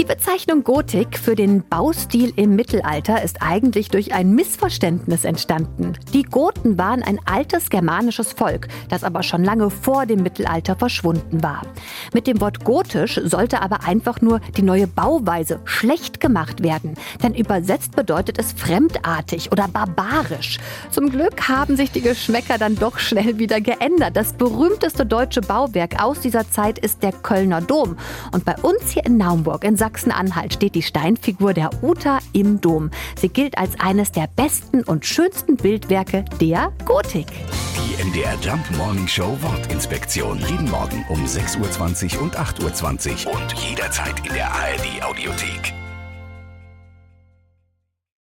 Die Bezeichnung Gotik für den Baustil im Mittelalter ist eigentlich durch ein Missverständnis entstanden. Die Goten waren ein altes germanisches Volk, das aber schon lange vor dem Mittelalter verschwunden war. Mit dem Wort gotisch sollte aber einfach nur die neue Bauweise schlecht gemacht werden, denn übersetzt bedeutet es fremdartig oder barbarisch. Zum Glück haben sich die Geschmäcker dann doch schnell wieder geändert. Das berühmteste deutsche Bauwerk aus dieser Zeit ist der Kölner Dom. Und bei uns hier in Naumburg in Sachsen-Anhalt steht die Steinfigur der Uta im Dom. Sie gilt als eines der besten und schönsten Bildwerke der Gotik. Die MDR Jump Morning Show Wortinspektion. Jeden Morgen um 6.20 Uhr und 8.20 Uhr und jederzeit in der ARD Audiothek.